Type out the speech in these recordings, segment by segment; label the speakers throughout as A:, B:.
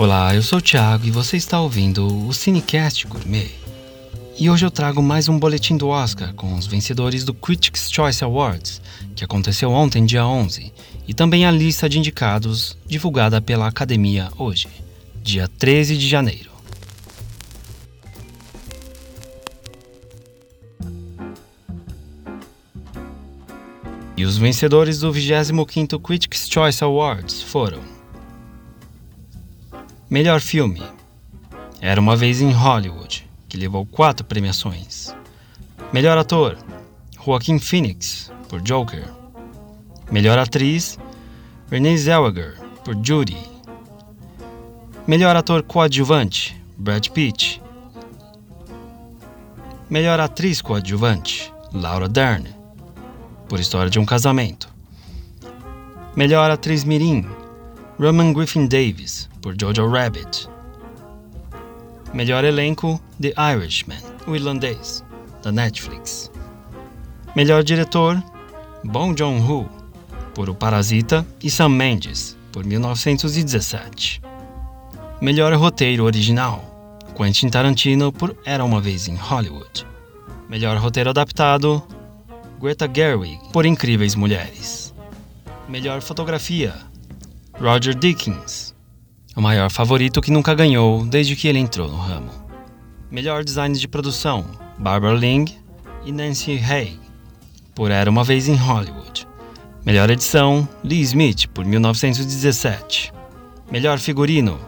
A: Olá, eu sou o Thiago e você está ouvindo o Cinecast Gourmet. E hoje eu trago mais um boletim do Oscar com os vencedores do Critics' Choice Awards, que aconteceu ontem, dia 11, e também a lista de indicados divulgada pela Academia hoje, dia 13 de janeiro. E os vencedores do 25º Critics' Choice Awards foram Melhor filme Era uma vez em Hollywood, que levou quatro premiações. Melhor ator Joaquin Phoenix, por Joker. Melhor atriz Renee Zellweger, por Judy. Melhor ator coadjuvante Brad Pitt. Melhor atriz coadjuvante Laura Dern, por História de um Casamento. Melhor atriz mirim, Roman Griffin Davis, por Jojo Rabbit. Melhor elenco, The Irishman, o irlandês, da Netflix. Melhor diretor, Bong Joon-ho, por O Parasita, e Sam Mendes, por 1917. Melhor roteiro original, Quentin Tarantino, por Era Uma Vez em Hollywood. Melhor roteiro adaptado, Greta Gerwig, por Incríveis Mulheres. Melhor fotografia, Roger Dickens, o maior favorito que nunca ganhou desde que ele entrou no ramo. Melhor design de produção, Barbara Ling e Nancy Hay, por Era Uma Vez em Hollywood. Melhor edição, Lee Smith, por 1917. Melhor figurino,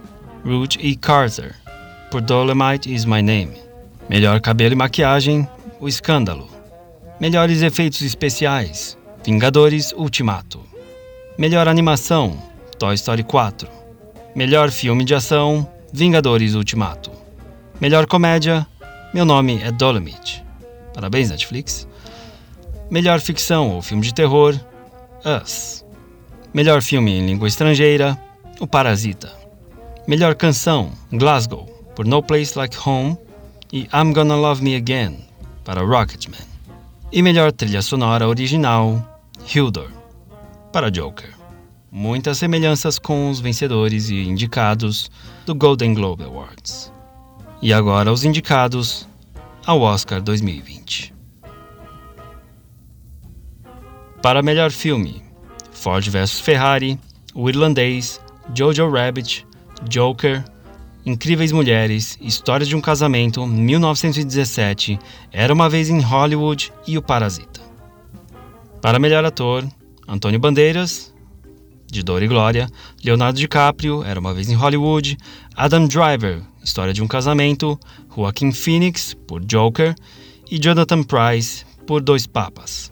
A: Ruth E. Carter, por Dolomite Is My Name. Melhor cabelo e maquiagem, O Escândalo, Melhores efeitos especiais: Vingadores Ultimato. Melhor animação: Toy Story 4. Melhor filme de ação: Vingadores Ultimato. Melhor comédia: Meu nome é Dolomite. Parabéns, Netflix. Melhor ficção ou filme de terror: Us. Melhor filme em língua estrangeira: O Parasita. Melhor canção: Glasgow, por No Place Like Home e I'm Gonna Love Me Again, para Rocketman. E melhor trilha sonora original, Hildur, para Joker. Muitas semelhanças com os vencedores e indicados do Golden Globe Awards. E agora os indicados ao Oscar 2020. Para melhor filme, Ford vs Ferrari, O Irlandês, Jojo Rabbit, Joker, Incríveis Mulheres, História de um Casamento, 1917, Era uma Vez em Hollywood e O Parasita. Para melhor ator, Antônio Bandeiras, de Dor e Glória, Leonardo DiCaprio, Era uma Vez em Hollywood, Adam Driver, História de um Casamento, Joaquin Phoenix, por Joker, e Jonathan Price, por Dois Papas.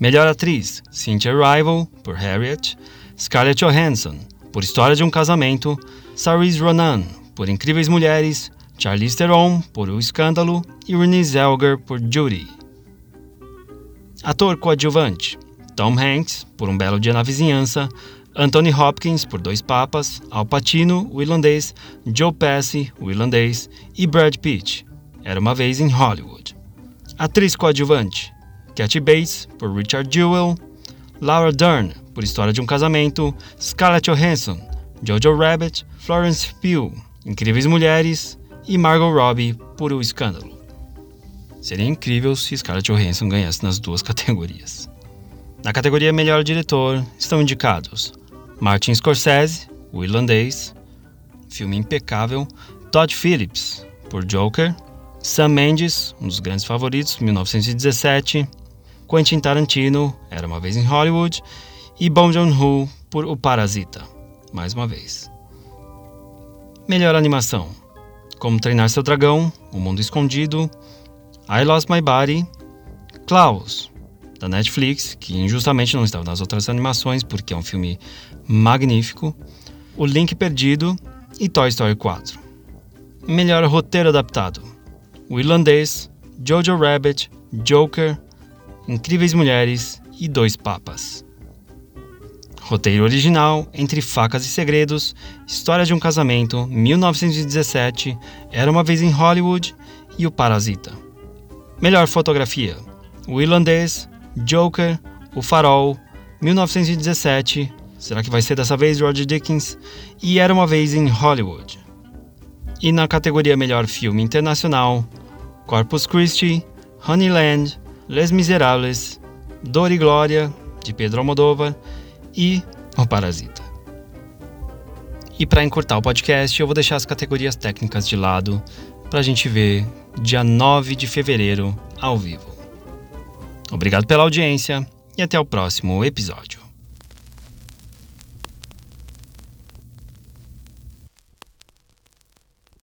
A: Melhor atriz, Cynthia Erivo, por Harriet, Scarlett Johansson, por História de um Casamento, Saoirse Ronan, por Incríveis Mulheres, Charlize Theron, por O Escândalo e Renée Zellweger, por Judy. Ator coadjuvante, Tom Hanks, por Um Belo Dia na Vizinhança, Anthony Hopkins, por Dois Papas, Al Pacino, o irlandês, Joe Pesci, o irlandês, e Brad Pitt, Era Uma Vez em Hollywood. Atriz coadjuvante, Kathy Bates, por Richard Jewell, Laura Dern, por História de um Casamento, Scarlett Johansson, Jojo Rabbit, Florence Pugh, Incríveis Mulheres e Margot Robbie por O Escândalo. Seria incrível se Scarlett Johansson ganhasse nas duas categorias. Na categoria Melhor Diretor estão indicados Martin Scorsese, O Irlandês, filme impecável, Todd Phillips, por Joker, Sam Mendes, um dos grandes favoritos, 1917, Quentin Tarantino, Era Uma Vez em Hollywood, e Bong Joon-ho por O Parasita, mais uma vez. Melhor animação: Como Treinar Seu Dragão, O Mundo Escondido, I Lost My Body, Klaus, da Netflix, que injustamente não estava nas outras animações porque é um filme magnífico, O Link Perdido e Toy Story 4. Melhor roteiro adaptado: O Irlandês, Jojo Rabbit, Joker, Incríveis Mulheres e Dois Papas. Roteiro original, Entre Facas e Segredos, História de um Casamento, 1917, Era uma Vez em Hollywood e O Parasita. Melhor fotografia: O Irlandês, Joker, O Farol, 1917, Será que vai ser dessa vez Roger Dickens? E Era uma Vez em Hollywood. E na categoria Melhor Filme Internacional, Corpus Christi, Honeyland, Les Miserables, Dor e Glória, de Pedro Almodóvar, e O Parasita. E para encurtar o podcast, eu vou deixar as categorias técnicas de lado para a gente ver dia 9 de fevereiro ao vivo. Obrigado pela audiência e até o próximo episódio.